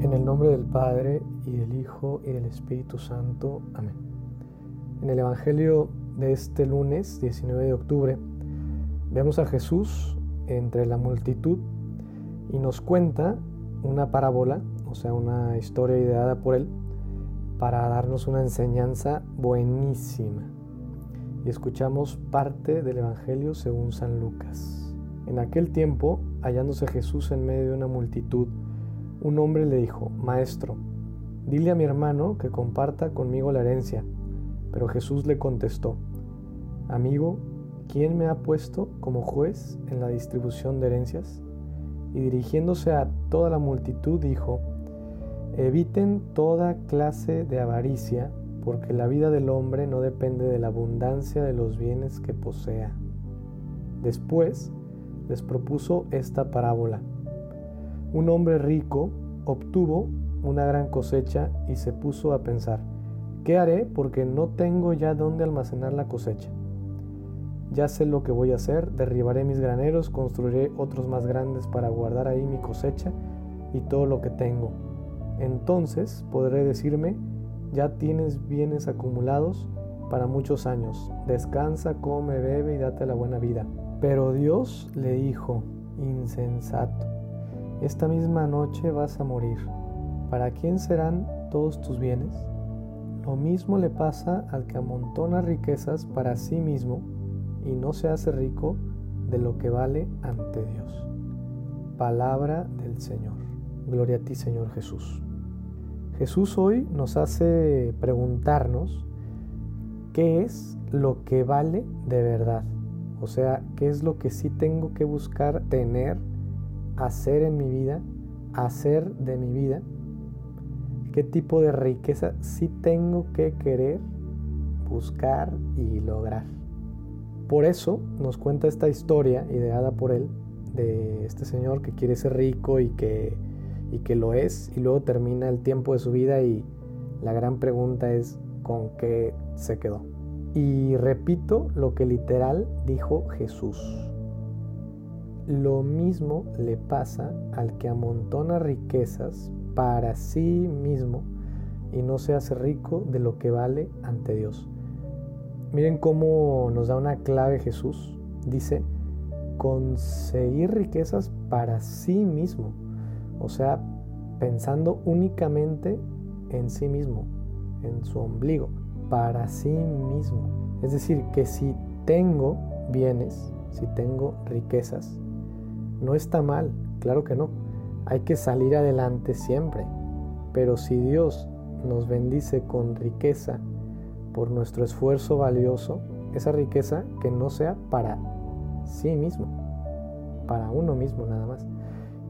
En el nombre del Padre y del Hijo y del Espíritu Santo. Amén. En el Evangelio de este lunes 19 de octubre vemos a Jesús entre la multitud y nos cuenta una parábola, o sea, una historia ideada por él para darnos una enseñanza buenísima. Y escuchamos parte del Evangelio según San Lucas. En aquel tiempo, hallándose Jesús en medio de una multitud, un hombre le dijo, Maestro, dile a mi hermano que comparta conmigo la herencia. Pero Jesús le contestó, Amigo, ¿quién me ha puesto como juez en la distribución de herencias? Y dirigiéndose a toda la multitud dijo, Eviten toda clase de avaricia, porque la vida del hombre no depende de la abundancia de los bienes que posea. Después les propuso esta parábola un hombre rico obtuvo una gran cosecha y se puso a pensar, ¿qué haré porque no tengo ya dónde almacenar la cosecha? Ya sé lo que voy a hacer, derribaré mis graneros, construiré otros más grandes para guardar ahí mi cosecha y todo lo que tengo. Entonces podré decirme, ya tienes bienes acumulados para muchos años, descansa, come, bebe y date la buena vida. Pero Dios le dijo, insensato, esta misma noche vas a morir. ¿Para quién serán todos tus bienes? Lo mismo le pasa al que amontona riquezas para sí mismo y no se hace rico de lo que vale ante Dios. Palabra del Señor. Gloria a ti, Señor Jesús. Jesús hoy nos hace preguntarnos qué es lo que vale de verdad. O sea, qué es lo que sí tengo que buscar tener hacer en mi vida, hacer de mi vida, qué tipo de riqueza sí tengo que querer, buscar y lograr. Por eso nos cuenta esta historia ideada por él de este señor que quiere ser rico y que, y que lo es y luego termina el tiempo de su vida y la gran pregunta es con qué se quedó. Y repito lo que literal dijo Jesús. Lo mismo le pasa al que amontona riquezas para sí mismo y no se hace rico de lo que vale ante Dios. Miren cómo nos da una clave Jesús. Dice, conseguir riquezas para sí mismo. O sea, pensando únicamente en sí mismo, en su ombligo, para sí mismo. Es decir, que si tengo bienes, si tengo riquezas, no está mal, claro que no. Hay que salir adelante siempre. Pero si Dios nos bendice con riqueza por nuestro esfuerzo valioso, esa riqueza que no sea para sí mismo, para uno mismo nada más.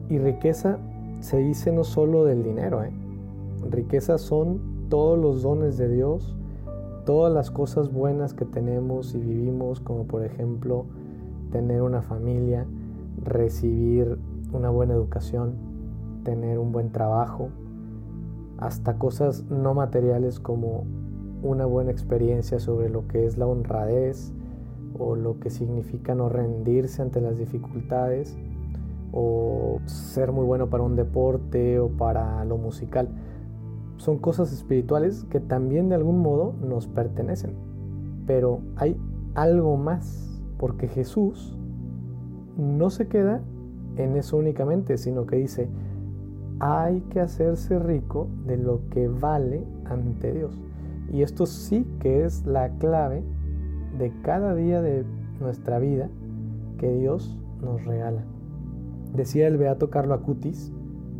Y riqueza se dice no solo del dinero, ¿eh? riqueza son todos los dones de Dios, todas las cosas buenas que tenemos y vivimos, como por ejemplo tener una familia, recibir una buena educación, tener un buen trabajo, hasta cosas no materiales como una buena experiencia sobre lo que es la honradez o lo que significa no rendirse ante las dificultades o ser muy bueno para un deporte o para lo musical. Son cosas espirituales que también de algún modo nos pertenecen. Pero hay algo más, porque Jesús no se queda en eso únicamente, sino que dice, hay que hacerse rico de lo que vale ante Dios. Y esto sí que es la clave de cada día de nuestra vida que Dios nos regala. Decía el beato Carlo Acutis,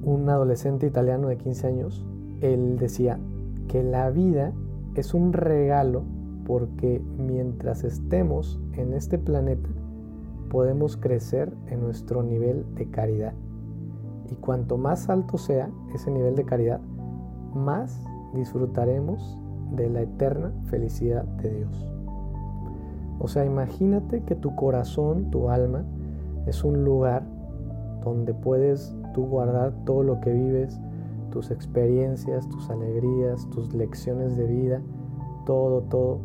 un adolescente italiano de 15 años, él decía que la vida es un regalo porque mientras estemos en este planeta, podemos crecer en nuestro nivel de caridad. Y cuanto más alto sea ese nivel de caridad, más disfrutaremos de la eterna felicidad de Dios. O sea, imagínate que tu corazón, tu alma, es un lugar donde puedes tú guardar todo lo que vives, tus experiencias, tus alegrías, tus lecciones de vida, todo, todo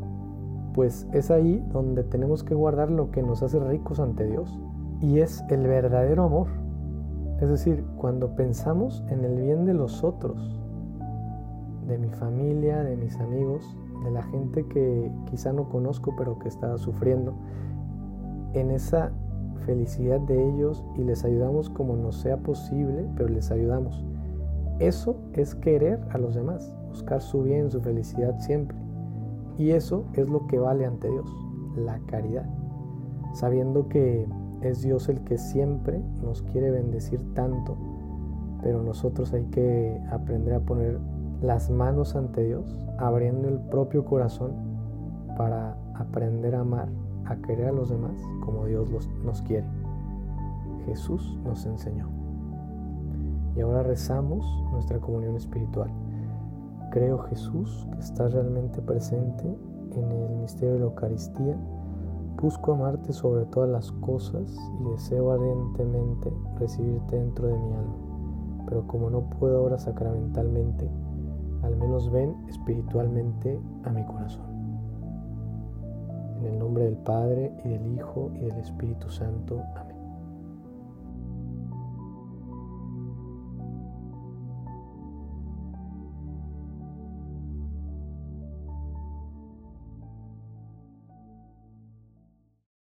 pues es ahí donde tenemos que guardar lo que nos hace ricos ante Dios. Y es el verdadero amor. Es decir, cuando pensamos en el bien de los otros, de mi familia, de mis amigos, de la gente que quizá no conozco pero que está sufriendo, en esa felicidad de ellos y les ayudamos como nos sea posible, pero les ayudamos. Eso es querer a los demás, buscar su bien, su felicidad siempre. Y eso es lo que vale ante Dios, la caridad. Sabiendo que es Dios el que siempre nos quiere bendecir tanto, pero nosotros hay que aprender a poner las manos ante Dios, abriendo el propio corazón para aprender a amar, a querer a los demás como Dios los, nos quiere. Jesús nos enseñó. Y ahora rezamos nuestra comunión espiritual. Creo Jesús que estás realmente presente en el misterio de la Eucaristía. Busco amarte sobre todas las cosas y deseo ardientemente recibirte dentro de mi alma. Pero como no puedo ahora sacramentalmente, al menos ven espiritualmente a mi corazón. En el nombre del Padre y del Hijo y del Espíritu Santo. Amén.